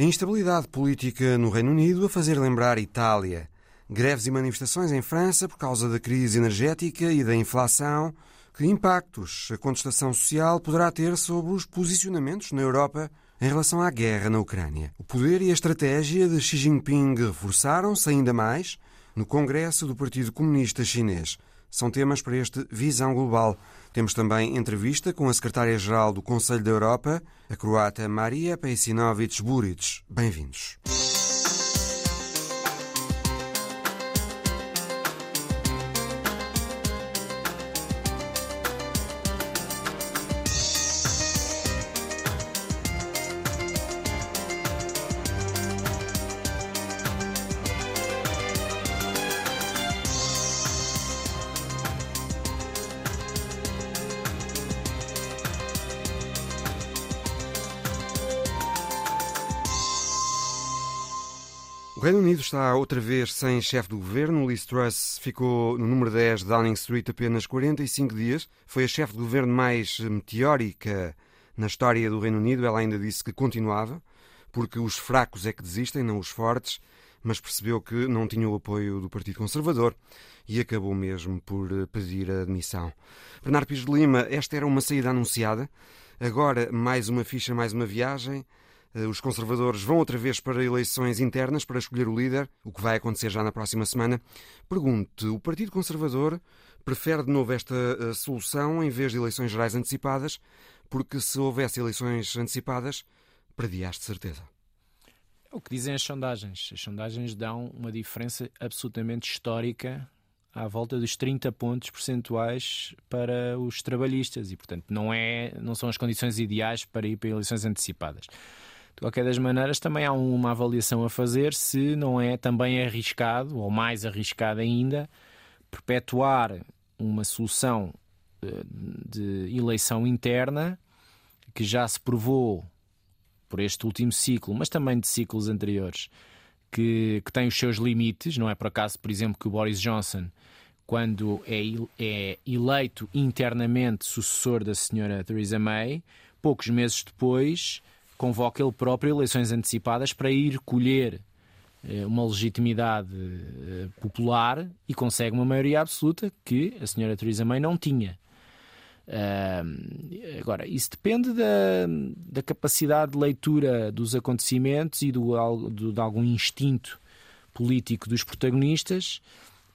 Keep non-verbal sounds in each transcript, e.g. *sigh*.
A instabilidade política no Reino Unido a fazer lembrar Itália. Greves e manifestações em França por causa da crise energética e da inflação. Que impactos a contestação social poderá ter sobre os posicionamentos na Europa em relação à guerra na Ucrânia? O poder e a estratégia de Xi Jinping reforçaram-se ainda mais no Congresso do Partido Comunista Chinês. São temas para este Visão Global. Temos também entrevista com a secretária-geral do Conselho da Europa, a croata Maria Pejsinovic Buric. Bem-vindos. Está outra vez sem chefe do governo. Liz Truss ficou no número 10 de Downing Street apenas 45 dias. Foi a chefe de governo mais meteórica na história do Reino Unido. Ela ainda disse que continuava, porque os fracos é que desistem, não os fortes, mas percebeu que não tinha o apoio do Partido Conservador e acabou mesmo por pedir a admissão. Bernardo Pires de Lima, esta era uma saída anunciada. Agora, mais uma ficha, mais uma viagem. Eh, os conservadores vão outra vez para eleições internas para escolher o líder, o que vai acontecer já na próxima semana. Pergunte: o Partido Conservador prefere de novo esta eh, solução em vez de eleições gerais antecipadas? Porque se houvesse eleições antecipadas, perdias de certeza. O que dizem as sondagens. As sondagens dão uma diferença absolutamente histórica à volta dos 30 pontos percentuais para os trabalhistas e, portanto, não, é, não são as condições ideais para ir para eleições antecipadas. De qualquer das maneiras, também há uma avaliação a fazer se não é também arriscado, ou mais arriscado ainda, perpetuar uma solução eh, de eleição interna que já se provou por este último ciclo, mas também de ciclos anteriores, que, que tem os seus limites. Não é por acaso, por exemplo, que o Boris Johnson, quando é, é eleito internamente sucessor da senhora Theresa May, poucos meses depois convoca ele próprio eleições antecipadas para ir colher eh, uma legitimidade eh, popular e consegue uma maioria absoluta que a senhora Theresa May não tinha. Uh, agora, isso depende da, da, capacidade de leitura dos acontecimentos e do, do, de algum instinto político dos protagonistas.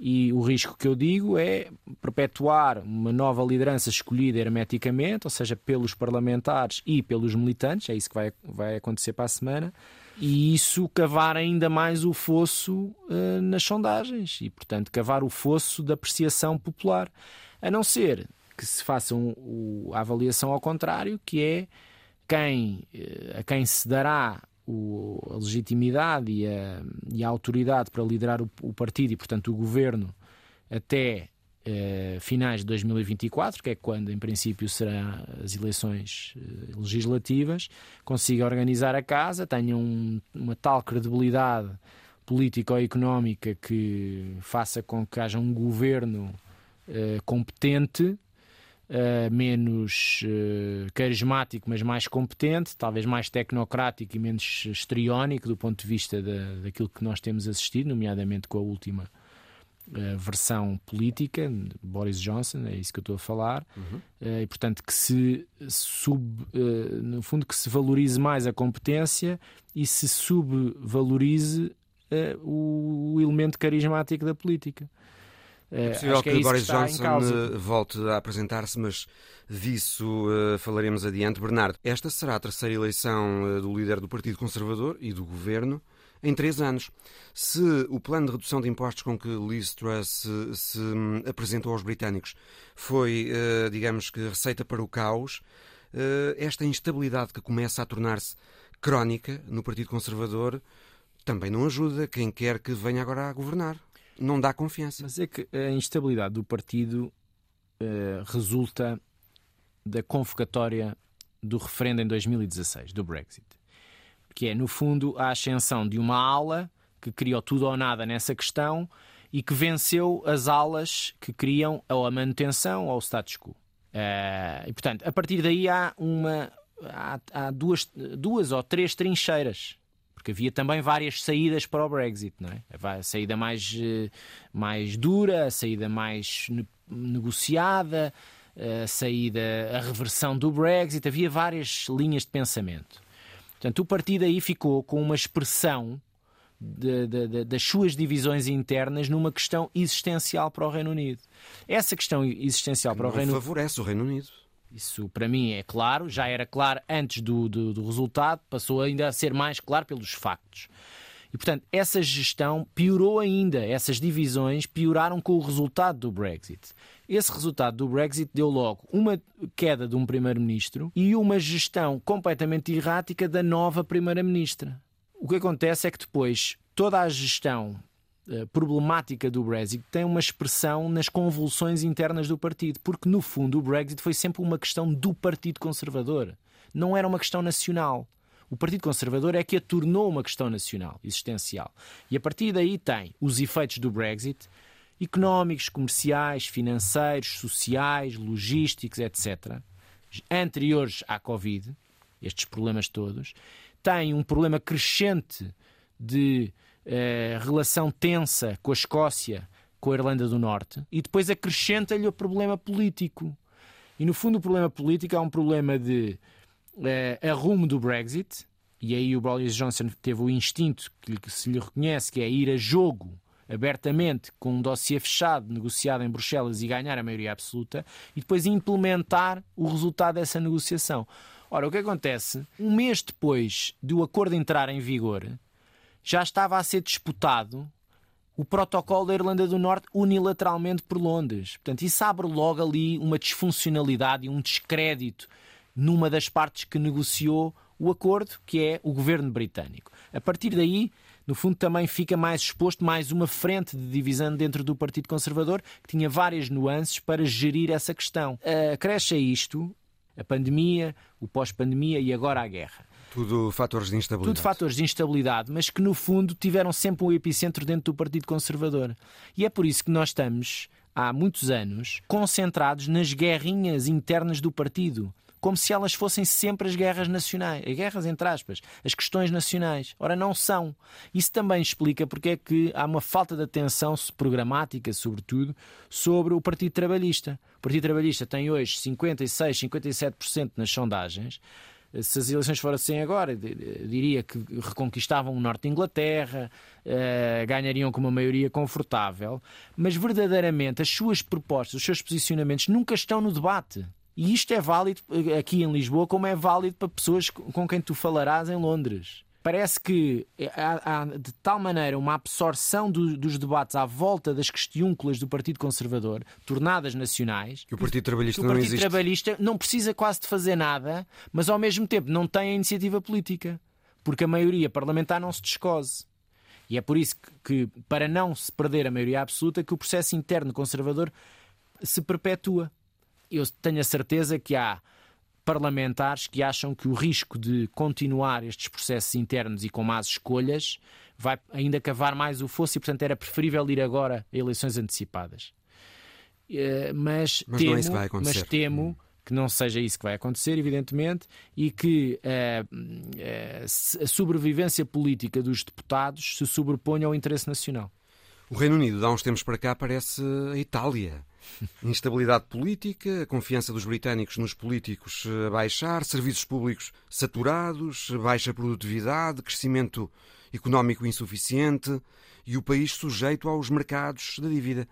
E o risco que eu digo é perpetuar uma nova liderança escolhida hermeticamente, ou seja, pelos parlamentares e pelos militantes, é isso que vai, vai acontecer para a semana, e isso cavar ainda mais o fosso uh, nas sondagens e, portanto, cavar o fosso da apreciação popular. A não ser que se faça um, a avaliação ao contrário, que é quem, uh, a quem se dará o, a legitimidade e a, e a, autoridade para liderar o, o, partido e, portanto, o governo até eh, finais de 2024, que é quando, em princípio, serão as eleições eh, legislativas, consiga organizar a casa, tenha um, uma tal credibilidade política ou económica que faça com que haja um governo eh, competente Uh, menos uh, carismático, mas mais competente, talvez mais tecnocrático e menos estriónico do ponto de vista da, daquilo que nós temos assistido, nomeadamente com a última uh, versão política, Boris Johnson, é isso que eu estou a falar, uhum. e portanto que se sub, no fundo que se valorize mais a competência e se subvalorize o, o elemento carismático da política. É possível que, que é Boris que Johnson volte a apresentar-se, mas disso uh, falaremos adiante. Bernardo, esta será a terceira eleição uh, do líder do Partido Conservador e do governo em três anos. Se o plano de redução de impostos com que Liz Truss se, se um, apresentou aos britânicos foi, uh, digamos que, receita para o caos, esta instabilidade que começa a tornar-se crónica no Partido Conservador também não ajuda quem quer que venha agora a governar não dá confiança. Mas é que a instabilidade do partido uh, resulta da convocatória do referendo em 2016, do Brexit. Que é, no fundo, a ascensão de uma ala que criou tudo ou nada nessa questão e que venceu as alas que queriam ou a manutenção ou o status quo. Uh, e, portanto, a partir daí há uma. Há, há duas, duas ou três trincheiras porque havia também várias saídas para o Brexit, não é? A saída mais, eh, mais dura, a saída mais negociada, a saída, a reversão do Brexit, havia várias linhas de pensamento. Portanto, o partido aí ficou com uma expressão de, de, de, das suas divisões internas numa questão existencial para o Reino Unido. Essa questão existencial para o Reino Unido. favorece o Reino Unido. Isso para mim é claro, já era claro antes do, do, do resultado, passou ainda a ser mais claro pelos factos. E, portanto, essa gestão piorou ainda, essas divisões pioraram com o resultado do Brexit. Esse resultado do Brexit deu logo uma queda de um primeiro-ministro e uma gestão completamente errática da nova primeira-ministra. O que acontece é que depois toda a gestão problemática do Brexit tem uma expressão nas convulsões internas do partido, porque no fundo o Brexit foi sempre uma questão do Partido Conservador, não era uma questão nacional. O Partido Conservador é que a tornou uma questão nacional, existencial. E a partir daí tem os efeitos do Brexit económicos, comerciais, financeiros, sociais, logísticos, etc., anteriores à Covid, estes problemas todos, tem um problema crescente de eh, relação tensa com a Escócia, com a Irlanda do Norte, e depois acrescenta-lhe o problema político. E no fundo, o problema político é um problema de eh, arrumo do Brexit, e aí o Boris Johnson teve o instinto que se lhe reconhece, que é ir a jogo abertamente com um dossiê fechado, negociado em Bruxelas e ganhar a maioria absoluta, e depois implementar o resultado dessa negociação. Ora, o que acontece? Um mês depois do acordo entrar em vigor, já estava a ser disputado o protocolo da Irlanda do Norte unilateralmente por Londres. Portanto, isso abre logo ali uma disfuncionalidade e um descrédito numa das partes que negociou o acordo, que é o governo britânico. A partir daí, no fundo, também fica mais exposto mais uma frente de divisão dentro do Partido Conservador, que tinha várias nuances para gerir essa questão. Acresce a isto a pandemia, o pós-pandemia e agora a guerra. Tudo fatores de instabilidade. Tudo fatores de instabilidade, mas que no fundo tiveram sempre um epicentro dentro do Partido Conservador. E é por isso que nós estamos, há muitos anos, concentrados nas guerrinhas internas do partido como se elas fossem sempre as guerras nacionais, as guerras entre aspas, as questões nacionais. Ora, não são. Isso também explica porque é que há uma falta de atenção programática, sobretudo, sobre o Partido Trabalhista. O Partido Trabalhista tem hoje 56, 57% nas sondagens. Se as eleições fossem agora, diria que reconquistavam o norte de Inglaterra, eh, ganhariam com uma maioria confortável, mas verdadeiramente as suas propostas, os seus posicionamentos nunca estão no debate. E isto é válido eh, aqui em Lisboa, como é válido para pessoas com quem tu falarás em Londres. Parece que há, há de tal maneira uma absorção do, dos debates à volta das questiúnculas do Partido Conservador, tornadas nacionais, que o Partido Trabalhista o Partido não Trabalhista não precisa quase de fazer nada, mas ao mesmo tempo não tem a iniciativa política, porque a maioria parlamentar não se descose. E é por isso que, que para não se perder a maioria absoluta, que o processo interno conservador se perpetua eu tenho a certeza que há parlamentares que acham que o risco de continuar estes processos internos e com más escolhas vai ainda cavar mais o fosso e, portanto, era preferível ir agora a eleições antecipadas. Eh, mas, mas temo, é vai acontecer. Mas temo hum. que não seja isso que vai acontecer, evidentemente, e que uh, uh, a sobrevivência política dos deputados se sobreponha ao interesse nacional. O Reino Unido, há uns tempos para cá, parece a Itália. Instabilidade política, a confiança dos britânicos nos políticos a baixar, serviços públicos saturados, baixa produtividade, crescimento económico insuficiente e o país sujeito aos mercados da dívida.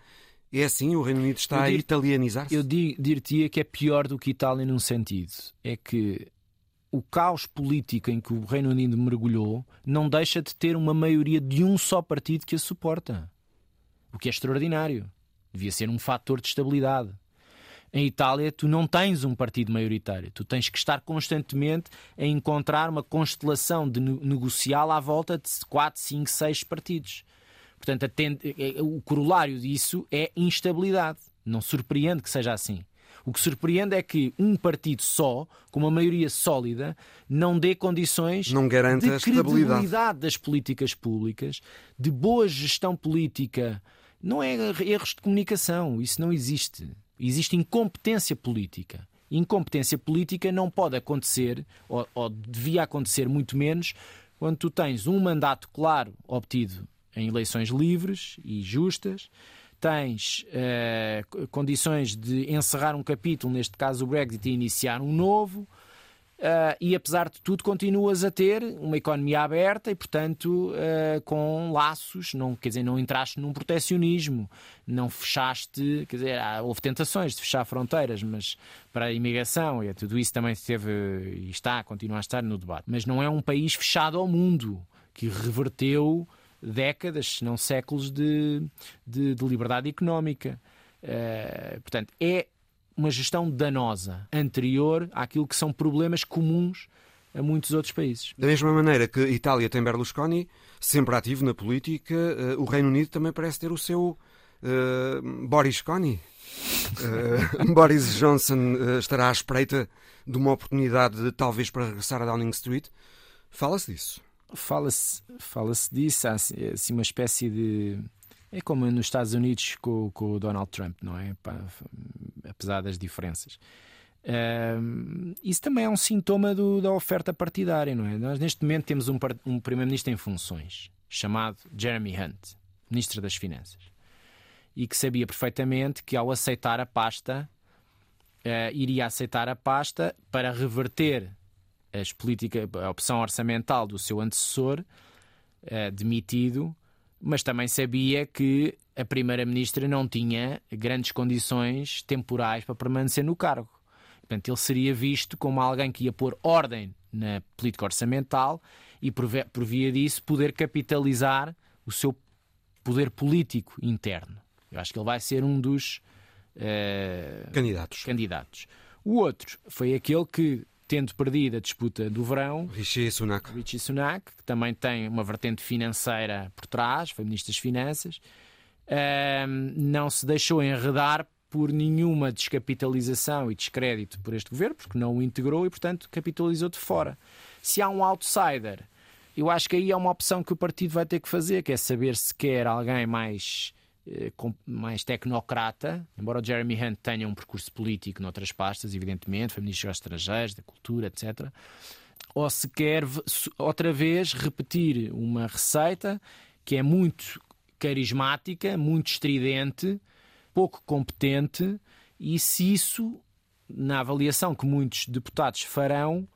É assim? O Reino Unido está dir, a italianizar-se? Eu dir-te-ia que é pior do que Itália num sentido. É que o caos político em que o Reino Unido mergulhou não deixa de ter uma maioria de um só partido que a suporta o que é extraordinário. Devia ser um fator de estabilidade. Em Itália, tu não tens um partido maioritário. Tu tens que estar constantemente a encontrar uma constelação de negocial à volta de 4, 5, 6 partidos. Portanto, é, é, o corolário disso é instabilidade. Não surpreende que seja assim. O que surpreende é que um partido só, com uma maioria sólida, não dê condições não garante de credibilidade das políticas públicas, de boa gestão política não é erros de comunicação, isso não existe. Existe incompetência política. Incompetência política não pode acontecer, ou, ou devia acontecer muito menos, quando tu tens um mandato claro obtido em eleições livres e justas, tens uh, condições de encerrar um capítulo, neste caso o Brexit, e iniciar um novo. Uh, e apesar de tudo continuas a ter uma economia aberta e portanto uh, com laços não quer dizer não entraste num protecionismo não fechaste quer dizer houve tentações de fechar fronteiras mas para a imigração e tudo isso também esteve e está continua a estar no debate. Mas não é um país fechado ao mundo que reverteu décadas se não séculos de, de, de liberdade económica. Uh, portanto é uma gestão danosa, anterior àquilo que são problemas comuns a muitos outros países. Da mesma maneira que a Itália tem Berlusconi, sempre ativo na política, eh, o Reino Unido também parece ter o seu uh, Boris Coni. Uh, *laughs* Boris Johnson estará à espreita de uma oportunidade, talvez, para regressar a Downing Street. Fala-se disso? Fala-se fala disso. Há assim, uma espécie de é como nos Estados Unidos com, com o Donald Trump, não é? apesar das diferenças. Isso também é um sintoma do, da oferta partidária, não é? Nós neste momento temos um, um primeiro-ministro em funções chamado Jeremy Hunt, ministro das Finanças, e que sabia perfeitamente que ao aceitar a pasta uh, iria aceitar a pasta para reverter as políticas, a opção orçamental do seu antecessor uh, demitido mas também sabia que a Primeira-Ministra não tinha grandes condições temporais para permanecer no cargo. Portanto, ele seria visto como alguém que ia pôr ordem na política orçamental e, por via disso, poder capitalizar o seu poder político interno. Eu acho que ele vai ser um dos uh, candidatos. candidatos. O outro foi aquele que tendo perdido a disputa do verão. Rishi Sunak. Rishi Sunak, que também tem uma vertente financeira por trás, foi Ministro das Finanças, não se deixou enredar por nenhuma descapitalização e descrédito por este governo, porque não o integrou e, portanto, capitalizou de fora. Se há um outsider, eu acho que aí é uma opção que o partido vai ter que fazer, que é saber se quer alguém mais mais tecnocrata, embora o Jeremy Hunt tenha um percurso político noutras pastas, evidentemente, foi ministro dos estrangeiros, da cultura, etc. Ou se quer outra vez repetir uma receita que é muito carismática, muito estridente, pouco competente, e se isso, na avaliação que muitos deputados farão,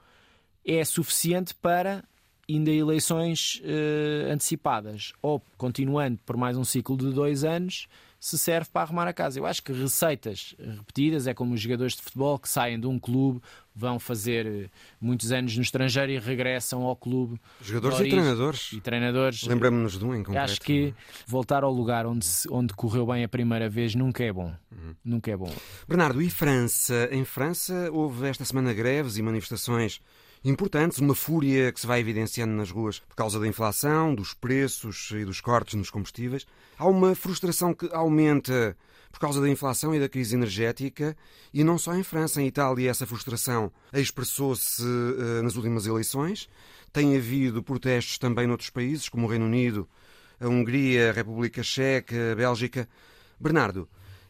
é suficiente para ainda eleições uh, antecipadas ou continuando por mais um ciclo de dois anos se serve para arrumar a casa. Eu acho que receitas repetidas é como os jogadores de futebol que saem de um clube, vão fazer eh, muitos anos no estrangeiro e regressam ao clube. Jogadores e treinadores. E treinadores. Lembramos-nos de um em concreto. Acho que voltar ao lugar onde, onde correu bem a primeira vez nunca é bom. Uhum. Nunca é bom. Bernardo, e França? Em França houve esta semana greves e manifestações importantes, uma fúria que se vai evidenciando nas ruas por causa da inflação, dos preços e dos cortes nos combustíveis. Há uma frustração que aumenta por causa da inflação e da crise energética, e não só em França, em Itália, essa frustração expressou-se uh, nas últimas eleições. Tem havido protestos também noutros países, como o Reino Unido, a Hungria, a República Checa, a Bélgica. Bernardo,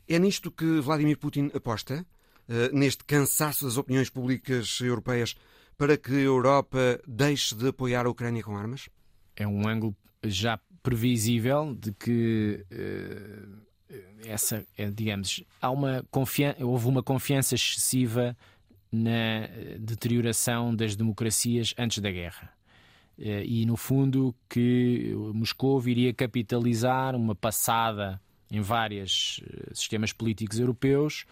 é nisto que Vladimir Putin aposta? Uh, neste cansaço das opiniões públicas europeias para que a Europa deixe de apoiar a Ucrânia com armas? É um ângulo já previsível de que uh, essa, é, digamos, há uma houve uma confiança excessiva na deterioração das democracias antes da guerra. Uh, e, no fundo, que Moscou iria capitalizar uma passada em vários sistemas políticos europeus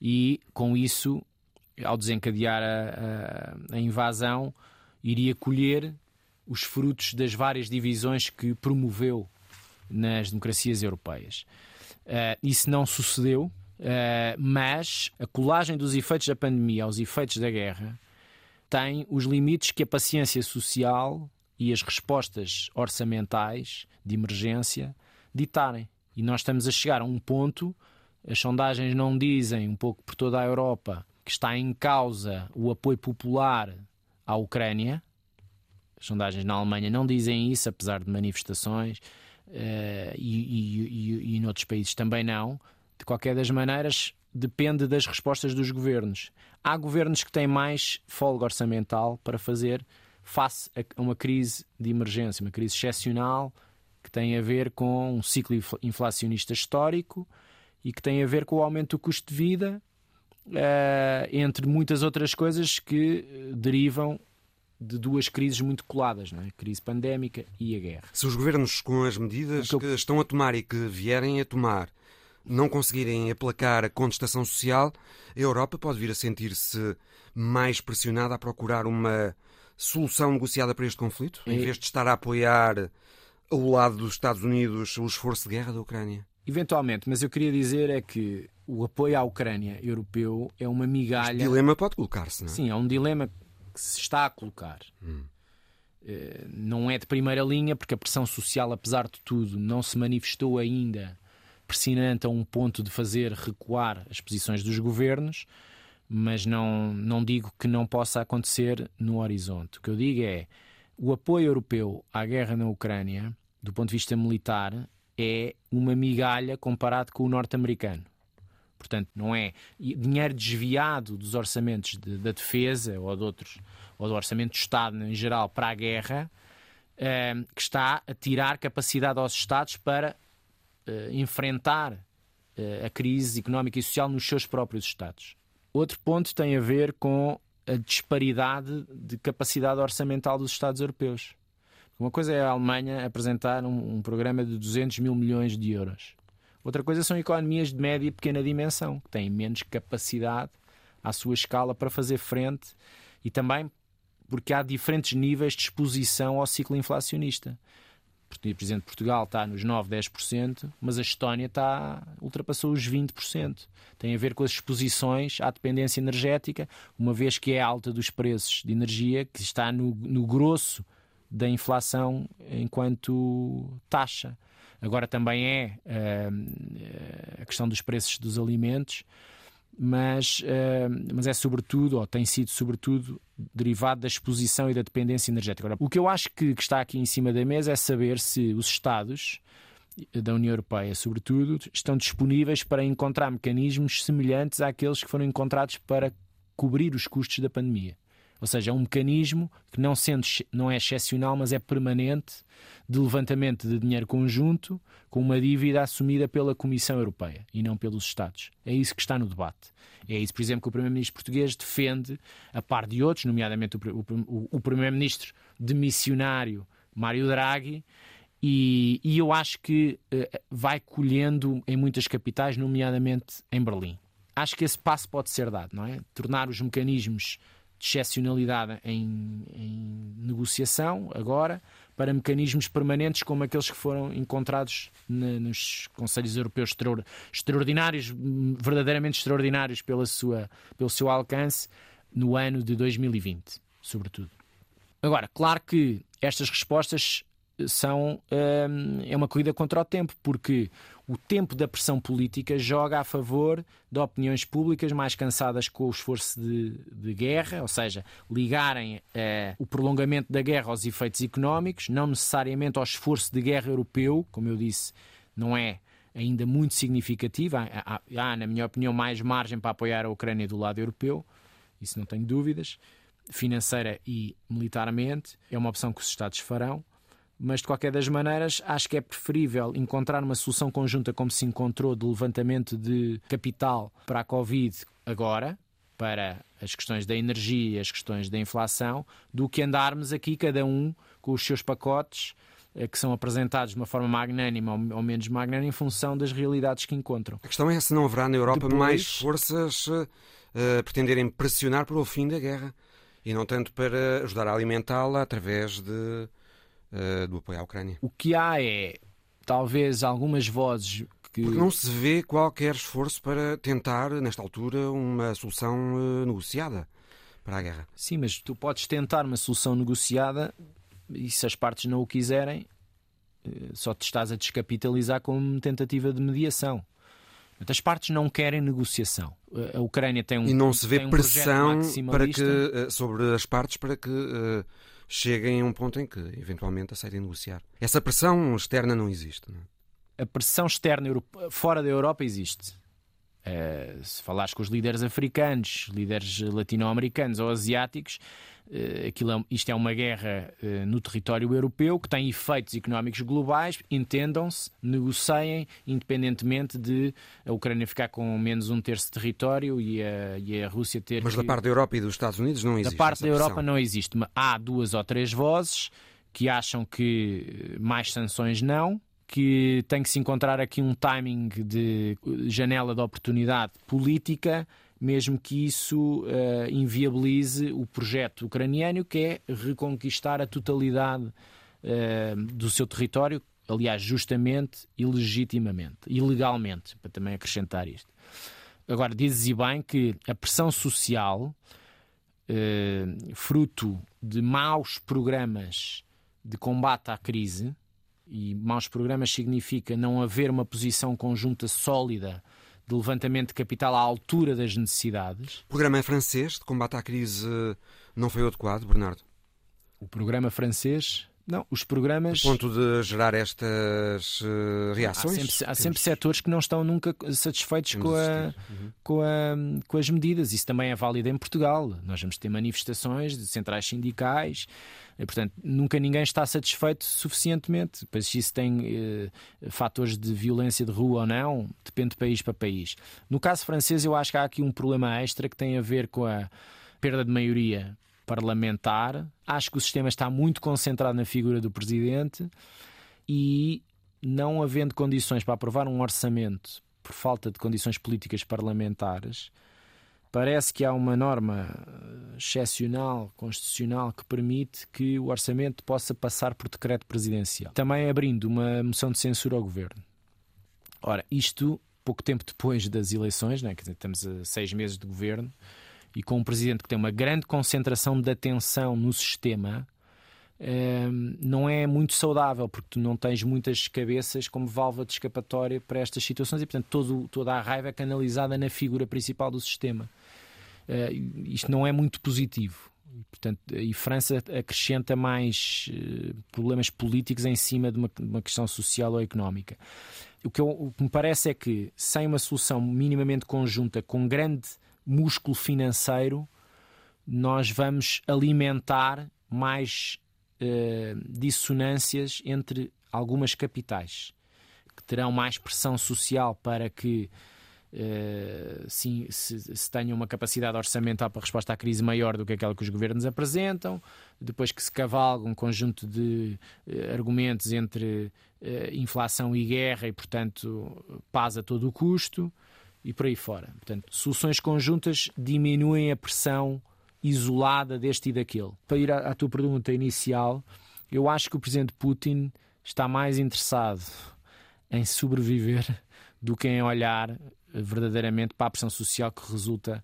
e, com isso, ao desencadear a, a, a invasão, iria colher os frutos das várias divisões que promoveu nas democracias europeias. Uh, isso não sucedeu, uh, mas a colagem dos efeitos da pandemia aos efeitos da guerra tem os limites que a paciência social e as respostas orçamentais de emergência ditarem. E nós estamos a chegar a um ponto, as sondagens não dizem, um pouco por toda a Europa, que está em causa o apoio popular à Ucrânia. As sondagens na Alemanha não dizem isso, apesar de manifestações, uh, e, e, e, e em outros países também não. De qualquer das maneiras, depende das respostas dos governos. Há governos que têm mais folga orçamental para fazer face a uma crise de emergência, uma crise excepcional que tem a ver com um ciclo inflacionista histórico e que tem a ver com o aumento do custo de vida, entre muitas outras coisas que eh, derivam de duas crises muito coladas, não é? a crise pandémica e a guerra. Se os governos, com as medidas que, eu... que estão a tomar e que vierem a tomar, não conseguirem aplacar a contestação social, a Europa pode vir a sentir-se mais pressionada a procurar uma solução negociada para este conflito, em vez de estar a apoiar ao lado dos Estados Unidos o esforço de guerra da Ucrânia? Eventualmente, mas eu queria dizer é que o apoio à Ucrânia europeu é uma migalha. Este dilema pode colocar-se, não é? Sim, é um dilema que se está a colocar. Hum. Eh, não é de primeira linha, porque a pressão social, apesar de tudo, não se manifestou ainda pressionante a um ponto de fazer recuar as posições dos governos, mas não, não digo que não possa acontecer no horizonte. O que eu digo é o apoio europeu à guerra na Ucrânia, do ponto de vista militar, é uma migalha comparado com o norte-americano. Portanto, não é dinheiro desviado dos orçamentos de, da defesa ou de outros, ou do orçamento do Estado em geral para a guerra, eh, que está a tirar capacidade aos Estados para eh, enfrentar eh, a crise económica e social nos seus próprios Estados. Outro ponto tem a ver com a disparidade de capacidade orçamental dos Estados europeus. Uma coisa é a Alemanha apresentar um, um programa de 200 mil milhões de euros. Outra coisa são economias de média e pequena dimensão, que têm menos capacidade à sua escala para fazer frente e também porque há diferentes níveis de exposição ao ciclo inflacionista. Por exemplo, Portugal está nos 9, 10%, mas a Estónia está, ultrapassou os 20%. Tem a ver com as exposições à dependência energética, uma vez que é alta dos preços de energia, que está no, no grosso da inflação enquanto taxa. Agora também é uh, a questão dos preços dos alimentos, mas, uh, mas é sobretudo, ou tem sido sobretudo, derivado da exposição e da dependência energética. Agora, o que eu acho que, que está aqui em cima da mesa é saber se os Estados da União Europeia, sobretudo, estão disponíveis para encontrar mecanismos semelhantes àqueles que foram encontrados para cobrir os custos da pandemia. Ou seja, é um mecanismo que não, sendo, não é excepcional, mas é permanente de levantamento de dinheiro conjunto com uma dívida assumida pela Comissão Europeia e não pelos Estados. É isso que está no debate. É isso, por exemplo, que o Primeiro-Ministro português defende, a par de outros, nomeadamente o, o, o Primeiro-Ministro demissionário Mário Draghi, e, e, eu acho que uh, vai colhendo em muitas capitais, nomeadamente em Berlim. Acho que esse passo pode ser dado, não é? Tornar os mecanismos de excepcionalidade em, em, negociação agora para mecanismos permanentes como aqueles que foram encontrados na, nos Conselhos Europeus extraordinários, verdadeiramente extraordinários pela sua, pelo seu alcance no ano de 2020, sobretudo. Agora, claro que estas respostas são hum, é uma corrida contra o tempo, porque o tempo da pressão política joga a favor de opiniões públicas mais cansadas com o esforço de, de guerra, ou seja, ligarem eh, o prolongamento da guerra aos efeitos económicos, não necessariamente ao esforço de guerra europeu, como eu disse, não é ainda muito significativo. Há, há, há, na minha opinião, mais margem para apoiar a Ucrânia do lado europeu, isso não tenho dúvidas, financeira e militarmente. É uma opção que os Estados farão mas de qualquer das maneiras acho que é preferível encontrar uma solução conjunta como se encontrou de levantamento de capital para a Covid agora, para as questões da energia e as questões da inflação, do que andarmos aqui cada um com os seus pacotes eh, que são apresentados de uma forma magnânima ou menos magnânima em função das realidades que encontram. A questão é se não haverá na Europa Depois... mais forças uh, pretenderem pressionar para o fim da guerra e não tanto para ajudar a alimentá-la através de uh, do apoio à Ucrânia. O que há é, talvez, algumas vozes que... Porque não se vê qualquer esforço para tentar, nesta altura, uma solução uh, negociada para a guerra. Sim, mas tu podes tentar uma solução negociada e se as partes não o quiserem, eh, só te estás a descapitalizar como tentativa de mediação. As partes não querem negociação. A Ucrânia tem um e não se vê um pressão para que sobre as partes para que uh, cheguem a um ponto em que eventualmente aceitem negociar. Essa pressão externa não existe. Não é? A pressão externa fora da Europa existe. Uh, se falares com os líderes africanos, líderes latino-americanos ou asiáticos, aquilo é, isto é uma guerra uh, no território europeu que tem efeitos económicos globais, entendam-se, negociem, independentemente de a Ucrânia ficar com menos um terço de território e a, e a Rússia ter. Mas que... da parte da Europa e dos Estados Unidos não existe. Da parte da Europa não existe. Há duas ou três vozes que acham que mais sanções não que tem que se encontrar aqui um timing de janela de oportunidade política, mesmo que isso uh, inviabilize o projeto ucraniano, que é reconquistar a totalidade uh, do seu território, aliás, justamente e legitimamente, ilegalmente, para também acrescentar isto. Agora, dizes bem que a pressão social, uh, fruto de maus programas de combate à crise, e maus programas significa não haver uma posição conjunta sólida de levantamento de capital à altura das necessidades. O programa francês de combate à crise não foi adequado, Bernardo? O programa francês não, os programas. A ponto de gerar estas uh, reações? Há sempre, há sempre setores que não estão nunca satisfeitos com, a, uhum. com, a, com as medidas. Isso também é válido em Portugal. Nós vamos ter manifestações de centrais sindicais. E, portanto, nunca ninguém está satisfeito suficientemente. Pois se isso tem eh, fatores de violência de rua ou não, depende de país para país. No caso francês, eu acho que há aqui um problema extra que tem a ver com a perda de maioria parlamentar. Acho que o sistema está muito concentrado na figura do presidente e não havendo condições para aprovar um orçamento por falta de condições políticas parlamentares, parece que há uma norma eh, excepcional, constitucional, que permite que o orçamento possa passar por decreto presidencial. Também abrindo uma moção de censura ao governo. Ora, isto pouco tempo depois das eleições, né? Dizer, estamos a seis meses de governo, e com um presidente que tem uma grande concentração de atenção no sistema, ehm, não é muito saudável, porque tu não tens muitas cabeças como válvula de escapatória para estas situações e, portanto, todo, toda a raiva é canalizada na figura principal do sistema. Eh, isto não é muito positivo. Portanto, e França acrescenta mais uh, problemas políticos em cima de uma, de uma, questão social ou económica. O que, eu, o que me parece é que, sem uma solução minimamente conjunta, com grande músculo financeiro, nós vamos alimentar mais uh, dissonâncias entre algumas capitais que terão mais pressão social para que sim, se, se tenham uma capacidade orçamental para resposta à crise maior do que aquela que os governos apresentam, depois que se cavalga um conjunto de uh, argumentos entre inflação e guerra e, portanto, paz a todo o custo e por aí fora. Portanto, soluções conjuntas diminuem a pressão isolada deste e daquele. Para ir à, à tua pergunta inicial, eu acho que o presidente Putin está mais interessado em sobreviver do que em olhar verdadeiramente para a pressão social que resulta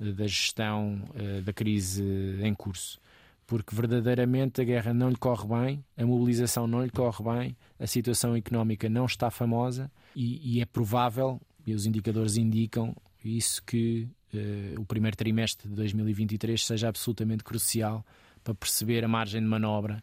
eh, da gestão uh, da crise em curso. Porque verdadeiramente a guerra não lhe corre bem, a mobilização não lhe corre bem, a situação económica não está famosa e, e é provável e os indicadores indicam isso que uh, o primeiro trimestre de 2023 seja absolutamente crucial para perceber a margem de manobra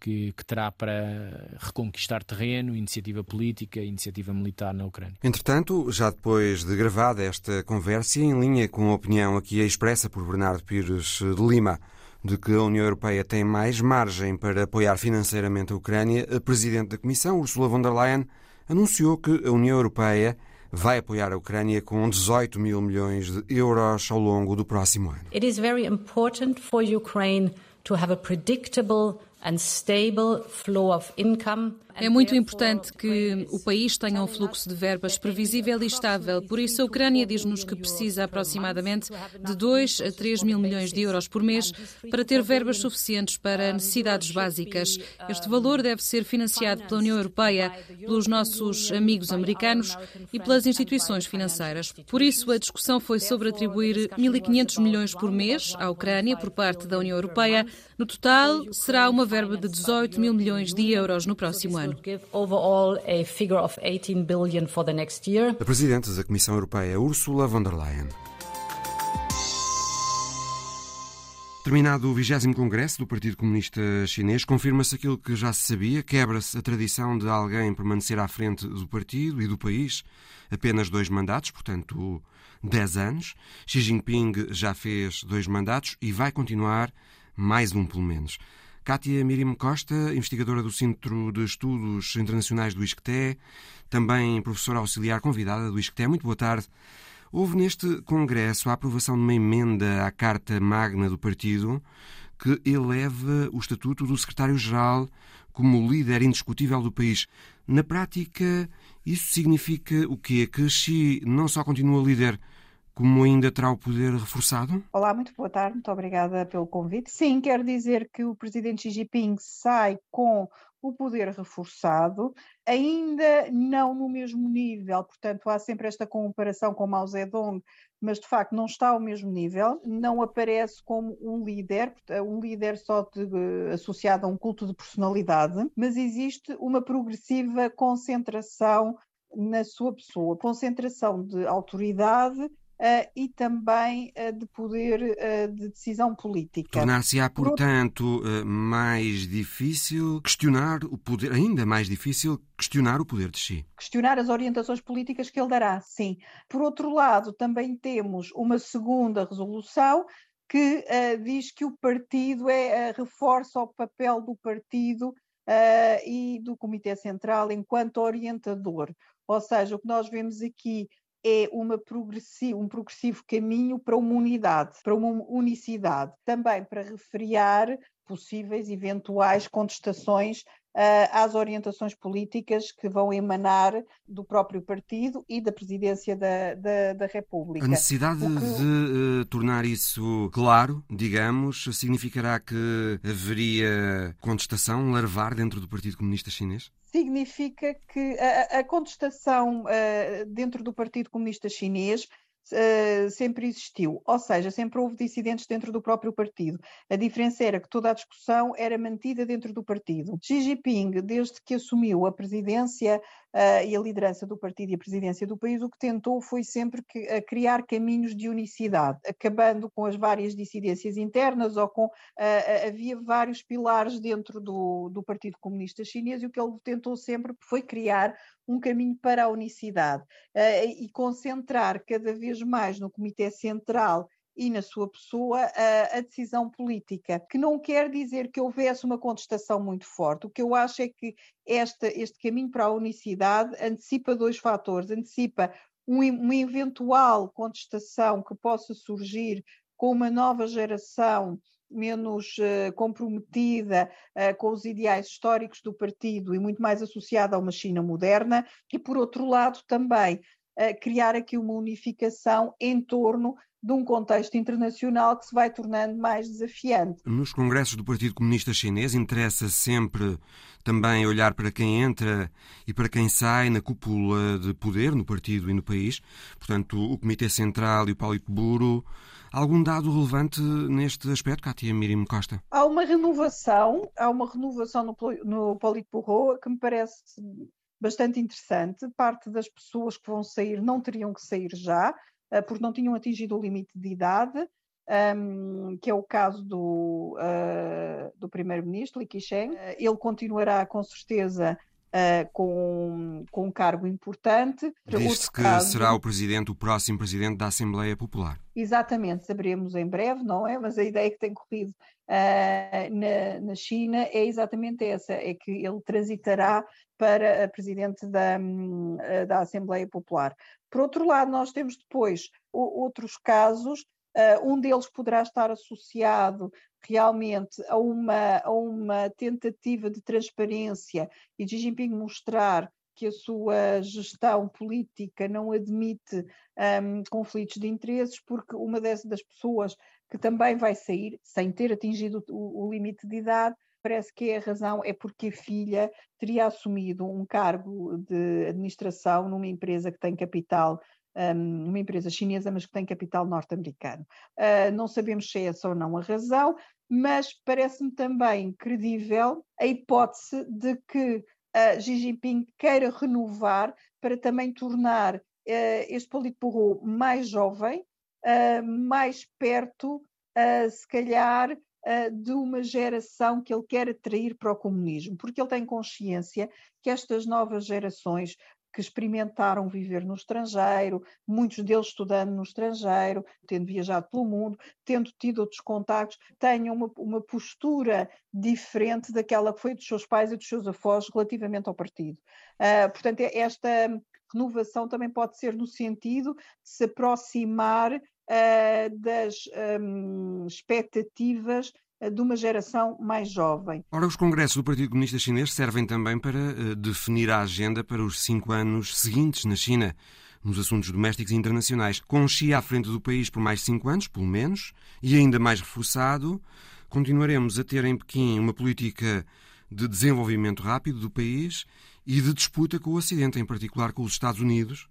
que, que, terá para reconquistar terreno, iniciativa política, iniciativa militar na Ucrânia. Entretanto, já depois de gravada esta conversa, em linha com a opinião aqui expressa por Bernardo Pires de Lima, de que a União Europeia tem mais margem para apoiar financeiramente a Ucrânia, a Presidente da Comissão, Ursula von der Leyen, anunciou que a União Europeia vai apoiar a Ucrânia com 18 mil milhões de euros ao longo do próximo ano. It is very important for Ukraine to have a predictable and stable flow of income é muito importante que o país tenha um fluxo de verbas previsível e estável. Por isso, a Ucrânia diz-nos que precisa aproximadamente de 2 a 3 mil milhões de euros por mês para ter verbas suficientes para necessidades básicas. Este valor deve ser financiado pela União Europeia, pelos nossos amigos americanos e pelas instituições financeiras. Por isso, a discussão foi sobre atribuir 1.500 milhões por mês à Ucrânia por parte da União Europeia. No total, será uma verba de 18 mil milhões de euros no próximo ano ano. A Presidente da Comissão Europeia, Ursula von der Leyen. Terminado o 20 Congresso do Partido Comunista Chinês, confirma-se aquilo que já se sabia, quebra-se a tradição de alguém permanecer à frente do partido e do país apenas dois mandatos, portanto, 10 anos. Xi Jinping já fez dois mandatos e vai continuar mais um, pelo menos. Kátia Miriam Costa, investigadora do Centro de Estudos Internacionais do ISCTE, também professora auxiliar convidada do ISCTE. Muito boa tarde. Houve neste Congresso a aprovação de uma emenda à Carta Magna do partido que eleva o estatuto do secretário-geral como líder indiscutível do país. Na prática, isso significa o quê? Que Xi não só continua líder, como ainda terá o poder reforçado? Olá, muito boa tarde, muito obrigada pelo convite. Sim, quer dizer que o presidente Xi Jinping sai com o poder reforçado, ainda não no mesmo nível, portanto, há sempre esta comparação com Mao Zedong, mas de facto não está ao mesmo nível, não aparece como um líder, um líder só de, associado a um culto de personalidade, mas existe uma progressiva concentração na sua pessoa, concentração de autoridade Uh, e também uh, de poder uh, de decisão política. Tornar-se-á, portanto, mais difícil questionar o poder, ainda mais difícil questionar o poder de Xi. Questionar as orientações políticas que ele dará, sim. Por outro lado, também temos uma segunda resolução que diz que o partido é, reforça o papel do partido e do Comitê Central enquanto orientador. Ou seja, o que nós vemos aqui é uma um progressivo caminho para uma unidade, para uma unicidade, também para refriar possíveis eventuais contestações às orientações políticas que vão emanar do próprio partido e da presidência da, da, da República. A necessidade que... de uh, tornar isso claro, digamos, significará que haveria contestação, larvar dentro do Partido Comunista Chinês? Significa que a, a contestação uh, dentro do Partido Comunista Chinês uh, sempre existiu, ou seja, sempre houve dissidentes dentro do próprio partido. A diferença era que toda a discussão era mantida dentro do partido. Xi Jinping, desde que assumiu a presidência uh, e a liderança do partido e a presidência do país, o que tentou foi sempre que, uh, criar caminhos de unicidade, acabando com as várias dissidências internas ou com. havia vários pilares dentro do, do Partido Comunista Chinês e o que ele tentou sempre foi criar um caminho para a unicidade uh, e concentrar cada vez mais no Comitê Central e na sua pessoa a, a, decisão política, que não quer dizer que houvesse uma contestação muito forte. O que eu acho é que esta, este caminho para a unicidade antecipa dois fatores: antecipa um, uma eventual contestação que possa surgir com uma nova geração menos uh, comprometida uh, com os ideais históricos do partido e muito mais associada a uma China moderna, e por outro lado também uh, criar aqui uma unificação em torno de um contexto internacional que se vai tornando mais desafiante. Nos congressos do Partido Comunista Chinês interessa sempre também olhar para quem entra e para quem sai na cúpula de poder no partido e no país. Portanto, o Comitê Central e o Politburo Algum dado relevante neste aspecto, Cátia Miriam Costa? Há uma renovação, há uma renovação no, no Politburo que me parece bastante interessante. Parte das pessoas que vão sair não teriam que sair já, porque não tinham atingido o limite de idade, um, que é o caso do, uh, do primeiro-ministro, Li Keqiang. Eh, ele continuará com certeza Uh, com, com um cargo importante. Diz-se que caso... será o presidente, o próximo presidente da Assembleia Popular. Exatamente, saberemos em breve, não é? Mas a ideia que tem corrido uh, na, na China é exatamente essa, é que ele transitará para a presidente da, hum, da Assembleia Popular. Por outro lado, nós temos depois outros casos Uh, um deles poderá estar associado realmente a uma, a uma tentativa de transparência e Xi Jinping mostrar que a sua gestão política não admite um, conflitos de interesses, porque uma dessas pessoas que também vai sair sem ter atingido o, o limite de idade, parece que a razão é porque a filha teria assumido um cargo de administração numa empresa que tem capital uma empresa chinesa, mas que tem capital norte-americano. Uh, não sabemos se é essa ou não a razão, mas parece-me também credível a hipótese de que uh, Xi Jinping queira renovar para também tornar uh, este Politburo mais jovem, mais perto se calhar, uh, de uma geração que ele quer atrair para o comunismo, porque ele tem consciência que estas novas gerações que experimentaram viver no estrangeiro, muitos deles estudando no estrangeiro, tendo viajado pelo mundo, tendo tido outros contactos, tenham uma, uma postura diferente daquela que foi dos seus pais e dos seus avós relativamente ao partido. Uh, portanto, é esta renovação também pode ser no sentido de se aproximar das um, expectativas eh, de uma geração mais jovem. Ora, os congressos do Partido Comunista Chinês servem também para uh, definir a agenda para os cinco anos seguintes na China, nos assuntos domésticos e internacionais. Com Xi à frente do país por mais cinco anos, pelo menos, e ainda mais reforçado, continuaremos a ter em Pequim uma política de desenvolvimento rápido do país e de disputa com o Ocidente, em particular com os Estados Unidos,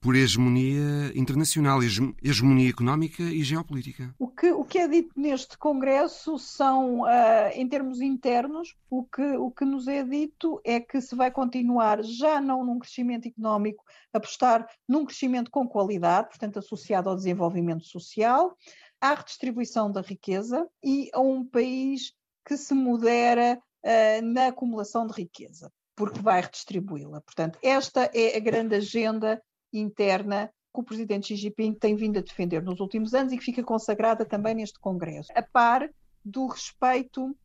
por hegemonia internacional, hegemonia económica e geopolítica. O que, o que é dito neste Congresso são, uh, em termos internos, o que, o que nos é dito é que se vai continuar, já não num crescimento económico, apostar num crescimento com qualidade, portanto, associado ao desenvolvimento social, à redistribuição da riqueza e a um país que se modera uh, na acumulação de riqueza porque vai redistribuí-la. Portanto, esta é a grande agenda interna que o presidente Xi Jinping tem vindo a defender nos últimos anos e que fica consagrada também neste Congresso, a par do respeito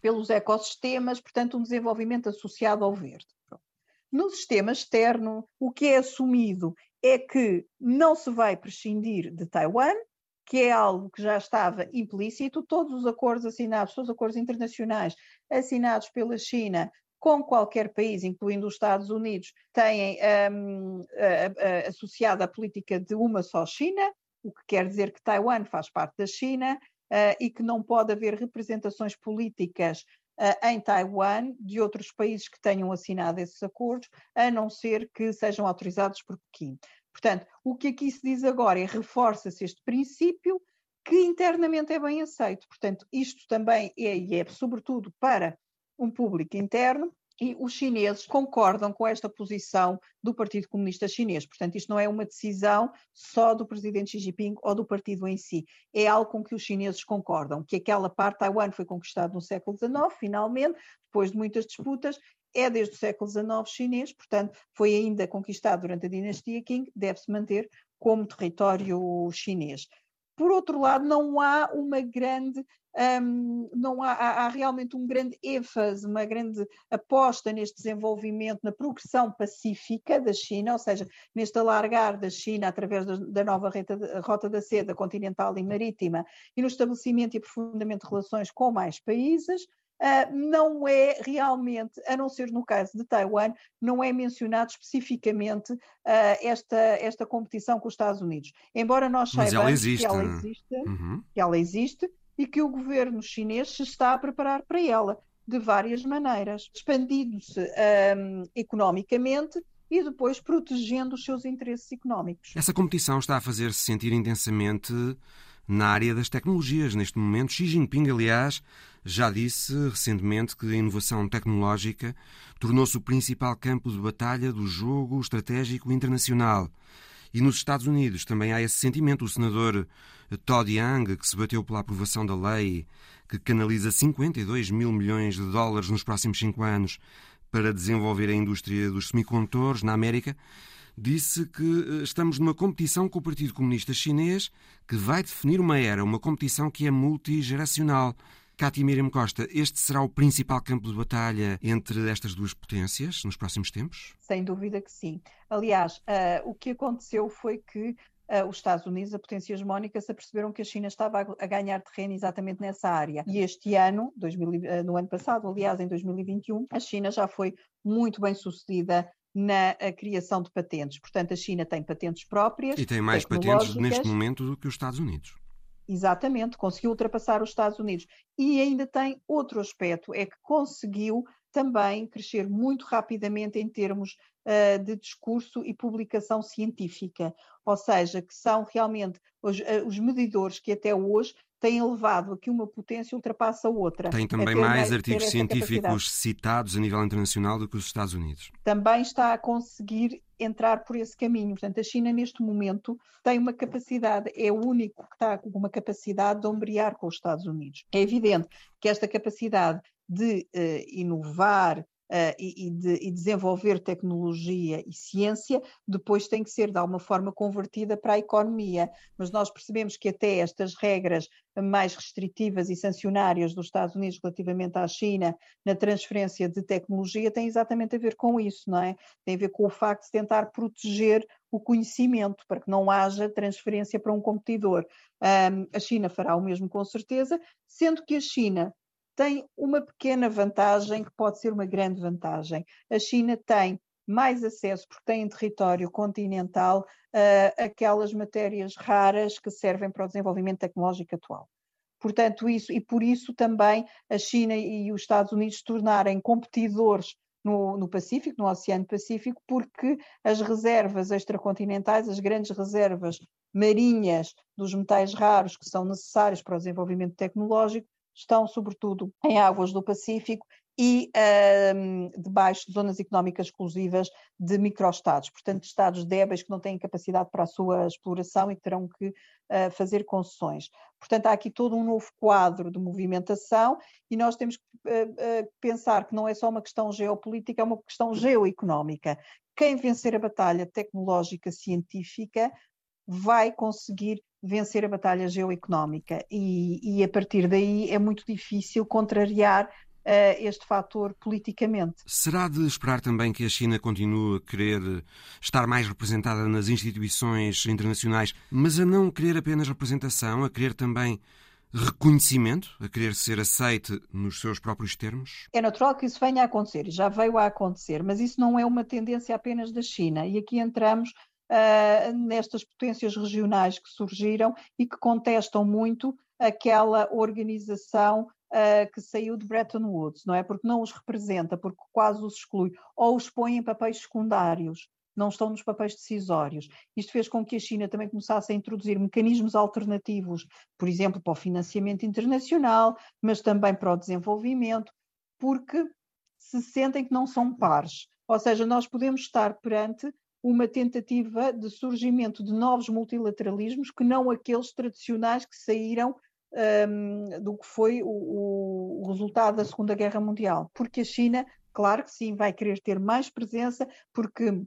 pelos ecossistemas, portanto, um desenvolvimento associado ao verde. No sistema externo, o que é assumido é que não se vai prescindir de Taiwan, que é algo que já estava implícito, todos os acordos assinados, todos os acordos internacionais assinados pela China com qualquer país, incluindo os Estados Unidos, têm um, a, a, associada a política de uma só China, o que quer dizer que Taiwan faz parte da China uh, e que não pode haver representações políticas uh, em Taiwan de outros países que tenham assinado esses acordos, a não ser que sejam autorizados por Pequim. Portanto, o que aqui se diz agora é reforça-se este princípio que internamente é bem aceito. Portanto, isto também é, e é sobretudo para um público interno e os chineses concordam com esta posição do Partido Comunista Chinês. Portanto, isto não é uma decisão só do presidente Xi Jinping ou do partido em si. É algo com que os chineses concordam, que aquela parte, Taiwan foi conquistado no século XIX, finalmente, depois de muitas disputas, é desde o século XIX chinês, portanto, foi ainda conquistado durante a dinastia Qing, deve-se manter como território chinês. Por outro lado, não há uma grande um, não há, há, há, realmente um grande ênfase, uma grande aposta neste desenvolvimento, na progressão pacífica da China, ou seja, neste alargar da China através da, da nova reta, rota da seda continental e marítima e no estabelecimento e aprofundamento de relações com mais países. Uh, não é realmente, a não ser no caso de Taiwan, não é mencionado especificamente uh, esta, esta competição com os Estados Unidos. Embora nós saibamos que ela existe, uhum. que ela existe e que o governo chinês se está a preparar para ela de várias maneiras, expandindo-se um, economicamente e depois protegendo os seus interesses económicos. Essa competição está a fazer-se sentir intensamente na área das tecnologias. Neste momento, Xi Jinping, aliás, já disse recentemente que a inovação tecnológica tornou-se o principal campo de batalha do jogo estratégico internacional. E nos Estados Unidos também há esse sentimento. O senador Todd Young, que se bateu pela aprovação da lei que canaliza 52 mil milhões de dólares nos próximos cinco anos para desenvolver a indústria dos semicondutores na América, disse que eh, estamos numa competição com o Partido Comunista Chinês que vai definir uma era, uma competição que é multigeracional. Cátia Miriam Costa, este será o principal campo de batalha entre estas duas potências nos próximos tempos? Sem dúvida que sim. Aliás, uh, o que aconteceu foi que uh, os Estados Unidos, a potência hegemónica, se aperceberam que a China estava a, a ganhar terreno exatamente nessa área. E este ano, 2000, uh, no ano passado, aliás, em 2021, a China já foi muito bem sucedida na criação de patentes. Portanto, a China tem patentes próprias. E tem mais patentes neste momento do que os Estados Unidos. Exatamente, conseguiu ultrapassar os Estados Unidos. E ainda tem outro aspecto, é que conseguiu também crescer muito rapidamente em termos uh, de discurso e publicação científica, ou seja, que são realmente os, uh, os medidores que até hoje tem levado a que uma potência ultrapasse a outra. Tem também mais artigos científicos citados a nível internacional do que os Estados Unidos. Também está a conseguir entrar por esse caminho. Portanto, a China, neste momento, tem uma capacidade, é o único que está com uma capacidade de ombrear com os Estados Unidos. É evidente que esta capacidade de uh, inovar, uh, e, de, e, desenvolver tecnologia e ciência, depois tem que ser de alguma forma convertida para a economia. Mas nós percebemos que até estas regras mais restritivas e sancionárias dos Estados Unidos relativamente à China na transferência de tecnologia têm exatamente a ver com isso, não é? Tem a ver com o facto de tentar proteger o conhecimento para que não haja transferência para um competidor. Um, a China fará o mesmo com certeza, sendo que a China tem uma pequena vantagem que pode ser uma grande vantagem. A China tem mais acesso, porque tem em território continental, uh, aquelas matérias raras que servem para o desenvolvimento tecnológico atual. Portanto, isso, e por isso também a China e os Estados Unidos se tornarem competidores no, no, Pacífico, no Oceano Pacífico, porque as reservas extracontinentais, as grandes reservas marinhas dos metais raros que são necessários para o desenvolvimento tecnológico, estão sobretudo em águas do Pacífico e debaixo de zonas económicas exclusivas de microestados, portanto, estados débeis que não têm capacidade para a sua exploração e que terão que uh, fazer concessões. Portanto, há aqui todo um novo quadro de movimentação e nós temos que uh, uh, pensar que não é só uma questão geopolítica, é uma questão geoeconómica. Quem vencer a batalha tecnológica científica vai conseguir vencer a batalha geoeconómica e, e a partir daí é muito difícil contrariar Uh, este fator politicamente. Será de esperar também que a China continue a querer estar mais representada nas instituições internacionais, mas a não querer apenas representação, a querer também reconhecimento, a querer ser aceite nos seus próprios termos? É natural que isso venha a acontecer, já veio a acontecer, mas isso não é uma tendência apenas da China. E aqui entramos uh, nestas potências regionais que surgiram e que contestam muito aquela organização uh, que saiu de Bretton Woods, não é? Porque não os representa, porque quase os exclui, ou os põe em papéis secundários não estão nos papéis decisórios. Isto fez com que a China também começasse a introduzir mecanismos alternativos, por exemplo, para o financiamento internacional, mas também para o desenvolvimento, porque se sentem que não são pares. Ou seja, nós podemos estar perante uma tentativa de surgimento de novos multilateralismos que não aqueles tradicionais que saíram um, do que foi o, o, resultado da Segunda Guerra Mundial. Porque a China, claro que sim, vai querer ter mais presença, porque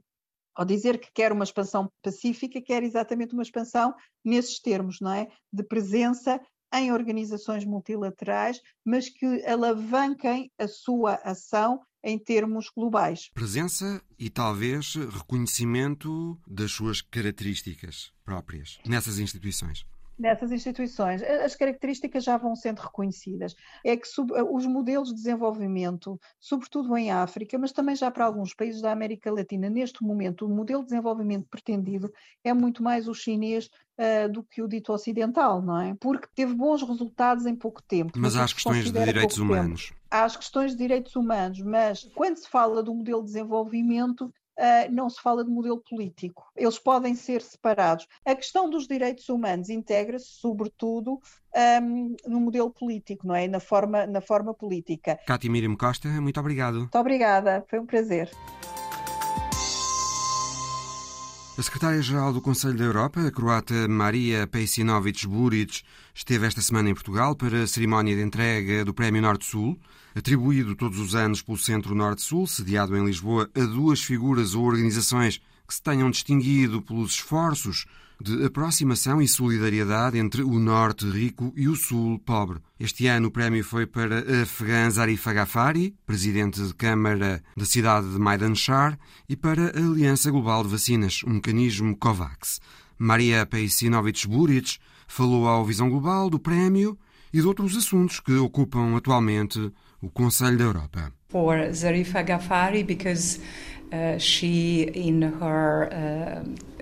ao dizer que quer uma expansão pacífica, quer exatamente uma expansão nesses termos, não é? De presença em organizações multilaterais, mas que alavanquem a sua ação em termos globais. Presença e talvez reconhecimento das suas características próprias nessas instituições nessas instituições. As características já vão sendo reconhecidas. É que os modelos de desenvolvimento, sobretudo em África, mas também já para alguns países da América Latina, neste momento, o modelo de desenvolvimento pretendido é muito mais o chinês uh, do que o dito ocidental, não é? Porque teve bons resultados em pouco tempo. Mas há as questões de direitos humanos. Tempo. Há as questões de direitos humanos, mas quando se fala do modelo de desenvolvimento, Uh, não se fala de modelo político. Eles podem ser separados. A questão dos direitos humanos integra-se, sobretudo, um, no modelo político, não é? Na forma, na forma política. Cátia Miriam Costa, muito obrigado. Muito obrigada, foi um prazer. A secretária-geral do Conselho da Europa, a croata Maria Pejsinovic Buric, esteve esta semana em Portugal para a cerimónia de entrega do Prémio Norte-Sul, atribuído todos os anos pelo Centro Norte-Sul, sediado em Lisboa, a duas figuras ou organizações que se tenham distinguido pelos esforços de aproximação e solidariedade entre o Norte rico e o Sul pobre. Este ano o prémio foi para Afgan Zarif Agafari, presidente de Câmara da cidade de Maidanshar, e para a Aliança Global de Vacinas, um mecanismo COVAX. Maria Pejsinovic Buric falou ao Visão Global do prémio e de outros assuntos que ocupam atualmente o Conselho da Europa. For Zarif Agafari because uh, she in her uh,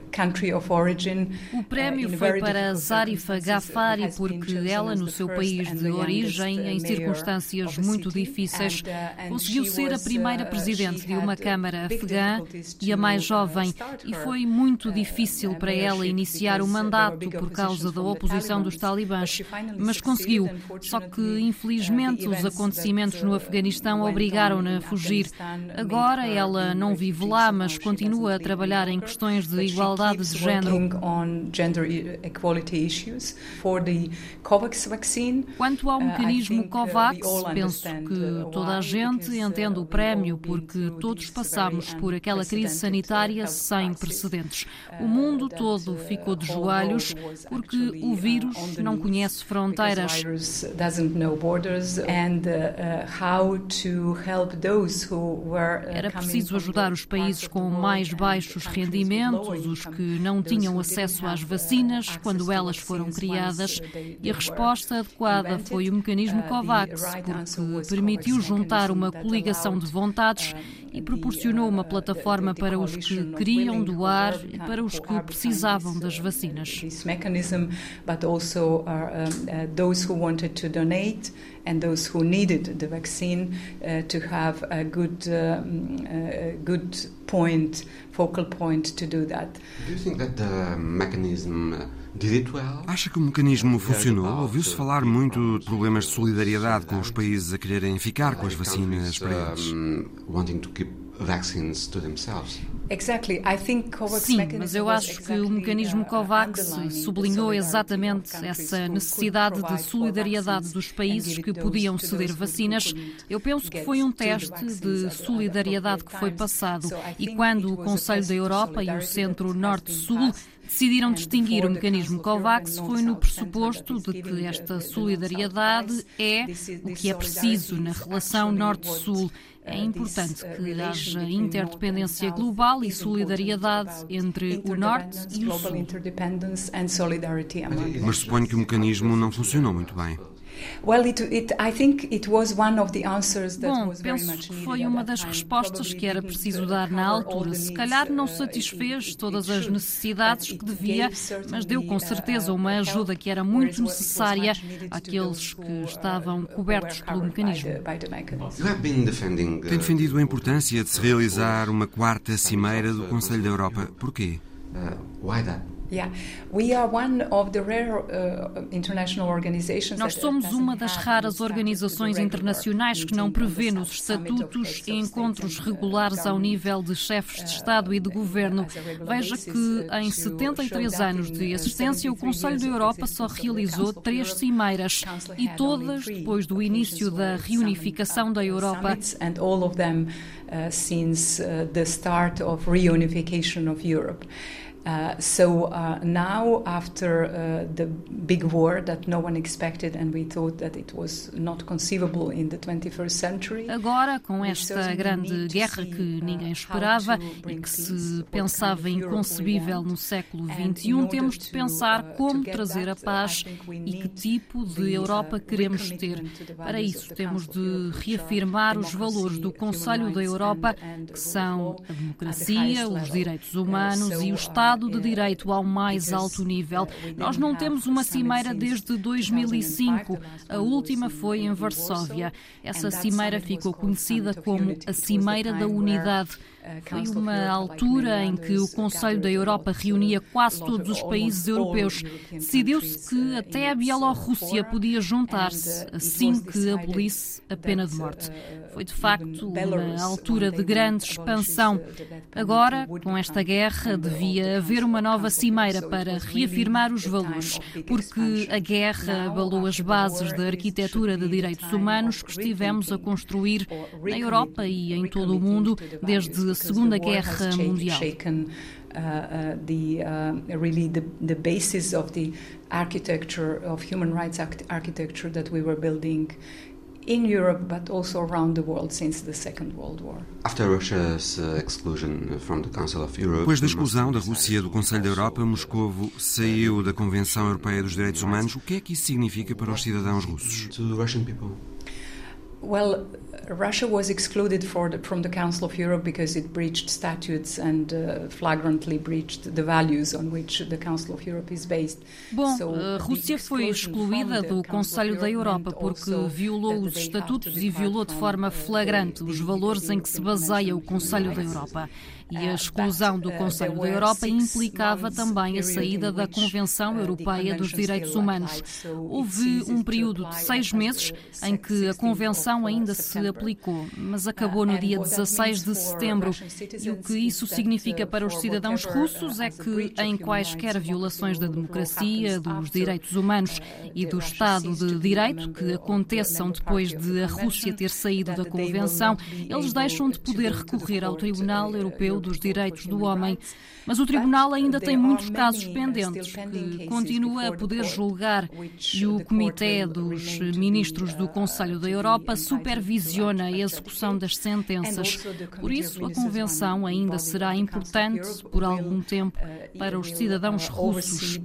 O prémio foi para Zarifa Ghaffari porque ela, no seu país de origem, em circunstâncias muito difíceis, conseguiu ser a primeira presidente de uma Câmara afegã e a mais jovem, e foi muito difícil para ela iniciar o mandato por causa da oposição dos talibãs, mas conseguiu. Só que, infelizmente, os acontecimentos no Afeganistão obrigaram-na a fugir. Agora ela não vive lá, mas continua a trabalhar em questões de igualdade de género. Quanto ao uh, mecanismo uh, COVAX, penso que toda a gente entende o prémio porque todos passamos por aquela crise sanitária sem precedentes. O mundo todo ficou de joelhos porque o vírus não conhece fronteiras. Era preciso ajudar os países com mais baixos rendimentos, os que não tinham acesso às vacinas quando elas foram criadas, e a resposta adequada foi o mecanismo COVAX, porque permitiu juntar uma coligação de vontades e proporcionou uma plataforma para os que queriam doar e para os que precisavam das vacinas. and those who needed the vaccine uh, to have a good, um, a good point, focal point to do that. Do you think that the mechanism uh, Acha que o mecanismo funcionou? Ouviu-se falar muito de problemas de solidariedade com os países a quererem ficar com as vacinas para eles. Sim, mas eu acho que o mecanismo COVAX sublinhou exatamente essa necessidade de solidariedade dos países que podiam ceder vacinas. Eu penso que foi um teste de solidariedade que foi passado e quando o Conselho da Europa e o Centro Norte-Sul decidiram distinguir o mecanismo COVAX foi no pressuposto de que esta solidariedade é o que é preciso na relação Norte-Sul. É importante que haja interdependência global e solidariedade entre o Norte e o Sul. Mas suponho que o mecanismo não funcionou muito bem. Bom, penso que foi uma das respostas que era preciso dar na altura. Se calhar não uh, satisfez todas as necessidades que devia, mas deu com certeza uh, uma ajuda que era muito necessária àqueles que estavam cobertos pelo mecanismo. Tem defendido a importância de se realizar uma quarta cimeira do Conselho da Europa. Porquê? Uh, nós somos uma das raras organizações internacionais que não prevê nos estatutos encontros regulares ao nível de chefes de Estado e de governo. Veja que em 73 anos de existência, o Conselho da Europa só realizou três cimeiras e todas depois do início da reunificação da Europa. Uh, since uh, the start of reunification of Europe. Uh, so uh, now, after uh, the big war that no one expected and we thought that it was not conceivable in the 21st century. Agora, com esta grande guerra que uh, ninguém esperava e que se pensava inconcebível no século XXI, temos de pensar como trazer a paz e que tipo de Europa queremos ter. Para isso, temos de reafirmar os valores do Conselho da Europa, que são a democracia, os direitos humanos e o Estado Estado de Direito ao mais alto nível. Nós não temos uma cimeira desde 2005. A última foi em Varsóvia. Essa cimeira ficou conhecida como a Cimeira da Unidade. Foi uma altura em que o Conselho da Europa reunia quase todos os países europeus. Decidiu-se que até a Bielorrússia podia juntar-se assim que abolisse a pena de morte. Foi de facto uma altura de grande expansão. Agora, com esta guerra, devia haver uma nova cimeira para reafirmar os valores, porque a guerra abalou as bases da arquitetura de direitos humanos que estivemos a construir na Europa e em todo o mundo desde a Segunda Guerra Mundial. Uh, uh, the uh, really the, the basis of the architecture of human rights architecture that we were building in Europe but also around the world since the Second World War. After Russia's exclusion from the Council of Europe, Depois da exclusão da Rússia do Conselho da Europa, Moscovo saiu da Convenção Europeia dos Direitos Humanos. O que é que isso significa para os cidadãos russos? To Russian people. Well, Russia was excluded the, from the Council of Europe because it breached statutes and uh, flagrantly breached the values on which the Council of Europe is based. Bom, a Rússia foi excluída do Conselho da Europa porque violou os estatutos e violou de forma flagrante os valores em que se baseia o Conselho da Europa. E a exclusão do Conselho da Europa implicava também a saída da Convenção Europeia dos Direitos Humanos. Houve um período de seis meses em que a Convenção ainda se aplicou, mas acabou no dia 16 de setembro. E o que isso significa para os cidadãos russos é que, em quaisquer violações da democracia, dos direitos humanos e do Estado de Direito que aconteçam depois de a Rússia ter saído da Convenção, eles deixam de poder recorrer ao Tribunal Europeu Europeu dos Direitos do Homem. Mas o Tribunal ainda tem muitos casos pendentes que continua a poder julgar e o Comitê dos Ministros do Conselho da Europa supervisiona a execução das sentenças. Por isso, a Convenção ainda será importante por algum tempo para os cidadãos russos.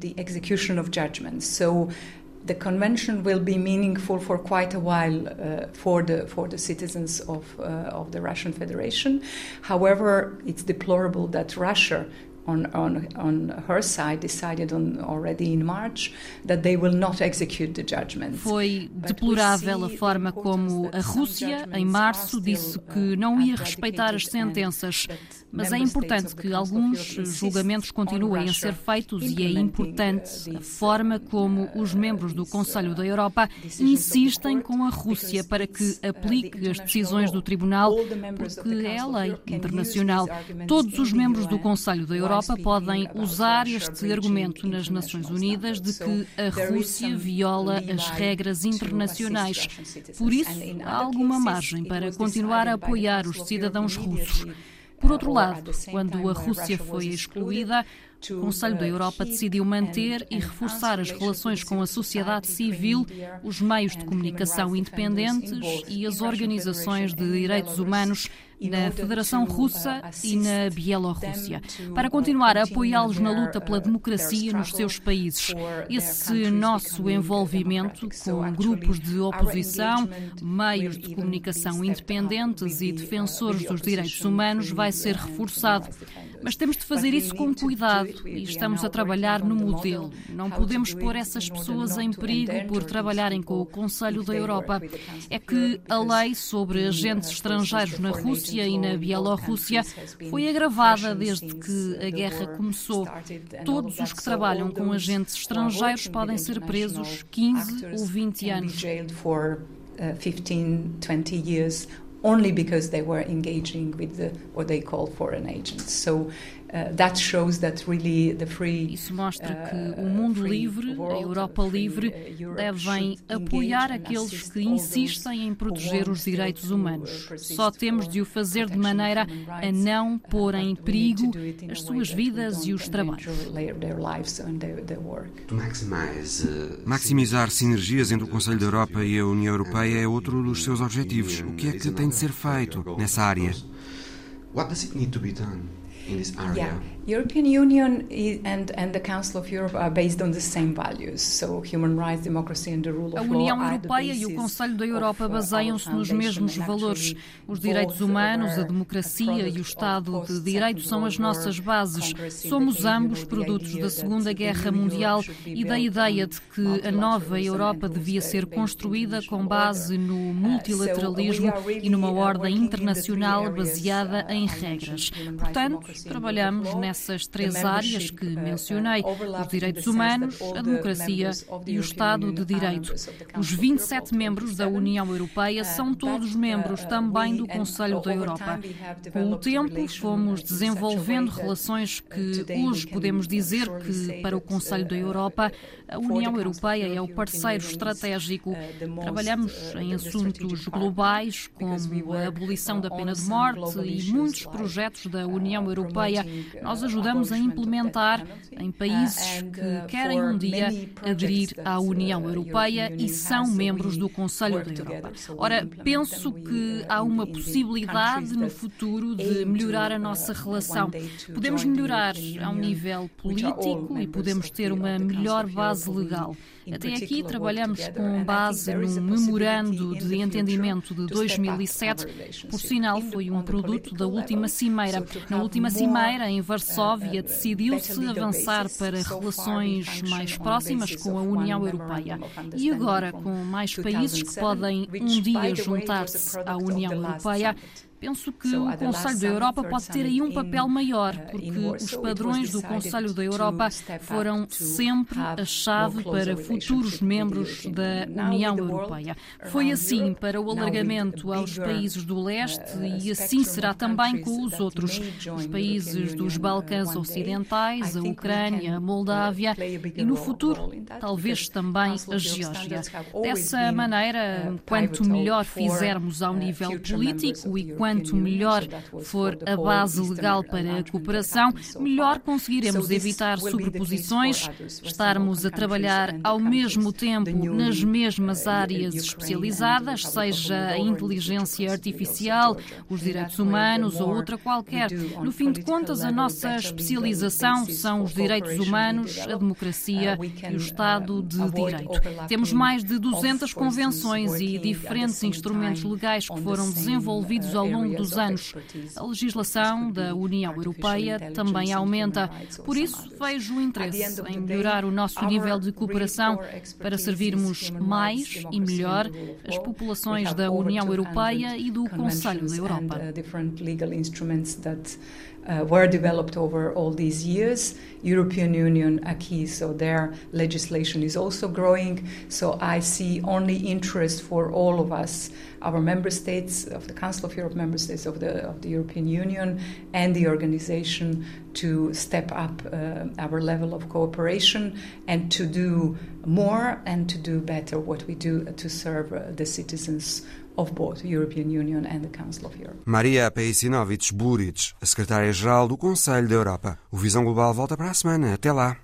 The convention will be meaningful for quite a while uh, for the for the citizens of uh, of the Russian Federation. However, it's deplorable that Russia on, on, on her side decided on already in March that they will not execute the judgment. Foi deplorável a forma como a Rússia, em março, disse que não ia respeitar as sentenças. Mas é importante que alguns julgamentos continuem a ser feitos e é importante a forma como os membros do Conselho da Europa insistem com a Rússia para que aplique as decisões do Tribunal, porque é a lei internacional. Todos os membros do Conselho da Europa Europa podem usar este argumento nas Nações Unidas de que a Rússia viola as regras internacionais. Por isso, há alguma margem para continuar a apoiar os cidadãos russos. Por outro lado, quando a Rússia foi excluída, o Conselho da Europa decidiu manter e reforçar as relações com a sociedade civil, os meios de comunicação independentes e as organizações de direitos humanos na Federação Russa e na Bielorrússia, para continuar a apoiá-los na luta pela democracia nos seus países. Esse nosso envolvimento com grupos de oposição, meios de comunicação independentes e defensores dos direitos humanos vai ser reforçado. Mas temos de fazer isso com cuidado e estamos a trabalhar no modelo. Não podemos pôr essas pessoas em perigo por trabalharem com o Conselho da Europa. É que a lei sobre agentes estrangeiros na Rússia e na Bielorrússia foi agravada desde que a guerra começou. Todos os que trabalham com agentes estrangeiros podem ser presos 15 ou 20 anos. 15, 20 years only because they were engaging with the, what they call foreign agents. So Uh, Isso mostra que uh, o mundo livre, a Europa livre, uh, devem apoiar aqueles que insistem em proteger os direitos humanos. Só temos de o fazer de maneira a não pôr em perigo as suas vidas e os trabalhos. Maximizar sinergias entre o Conselho da Europa e a União Europeia é outro dos seus objetivos. O que é que tem de ser feito nessa área? What does it need to be done? In this area. Yeah, European Union and and the Council of Europe are based on the same values, so human rights, democracy and the rule of law. A União Europeia e o Conselho da Europa uh, baseiam-se nos mesmos valores. Os direitos humanos, a democracia e o Estado de Direito são as nossas bases. Somos ambos produtos da Segunda Guerra Mundial e da ideia de que a nova Europa devia ser construída com base no uh, multilateralismo e numa uh, ordem internacional baseada em regras. Portanto, trabalhamos nessas três áreas que mencionei: os direitos humanos, a democracia e o Estado de Direito. Os 27 membros da União Europeia são todos membros também do Conselho da Europa. Com o tempo, fomos desenvolvendo relações que hoje podemos dizer que, para o Conselho da Europa, a União Europeia é o parceiro estratégico. Trabalhamos em assuntos globais, como a abolição da pena de morte e muitos projetos da União Europeia Europeia, nós ajudamos a implementar em países que querem um dia aderir à União Europeia e são membros do Conselho da Europa. Ora, penso que há uma possibilidade no futuro de melhorar a nossa relação. Podemos melhorar a um nível político e podemos ter uma melhor base legal. Até aqui trabalhamos com base num memorando de entendimento de 2007. Por sinal, foi um produto da última cimeira. Na última cimeira, em Varsóvia, decidiu-se avançar para relações mais próximas com a União Europeia. E agora, com mais países que podem um dia juntar-se à União Europeia, Penso que o Conselho da Europa pode ter aí um papel maior, uh, porque os padrões do Conselho da Europa foram sempre a chave para futuros membros da União Europeia. Foi assim para o alargamento aos países do leste uh, e assim será também com os outros, os países dos Balcãs Ocidentais, a Ucrânia, a Moldávia e no futuro, talvez também a Geórgia. Dessa maneira, uh, quanto melhor fizermos ao nível político e quanto quanto melhor for a base legal para a cooperação, melhor conseguiremos evitar sobreposições, estarmos a trabalhar ao mesmo tempo nas mesmas áreas especializadas, seja a inteligência artificial, os direitos humanos ou outra qualquer. No fim de contas, a nossa especialização são os direitos humanos, a democracia e o Estado de Direito. Temos mais de 200 convenções e diferentes instrumentos legais que foram desenvolvidos ao longo longo dos anos. A legislação da União Europeia também aumenta. Por isso, vejo o interesse em melhorar o nosso nível de cooperação para servirmos mais e melhor as populações da União Europeia e do Conselho da Europa. Uh, were developed over all these years. European Union acquis, so their legislation is also growing. So I see only interest for all of us, our member states of the Council of Europe, member states of the of the European Union, and the organization to step up uh, our level of cooperation and to do more and to do better what we do to serve uh, the citizens of both European Union and the Council of Europe. Maria Paisinovich Buric, a secretária-geral do Conselho da Europa. O Visão Global volta para a semana. Até lá.